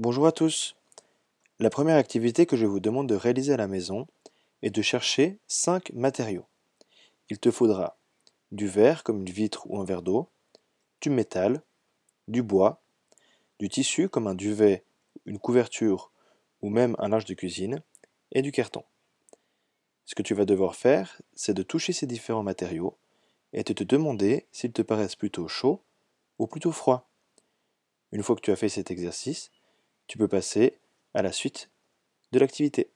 Bonjour à tous. La première activité que je vous demande de réaliser à la maison est de chercher 5 matériaux. Il te faudra du verre comme une vitre ou un verre d'eau, du métal, du bois, du tissu comme un duvet, une couverture ou même un linge de cuisine, et du carton. Ce que tu vas devoir faire, c'est de toucher ces différents matériaux et de te demander s'ils te paraissent plutôt chauds ou plutôt froids. Une fois que tu as fait cet exercice, tu peux passer à la suite de l'activité.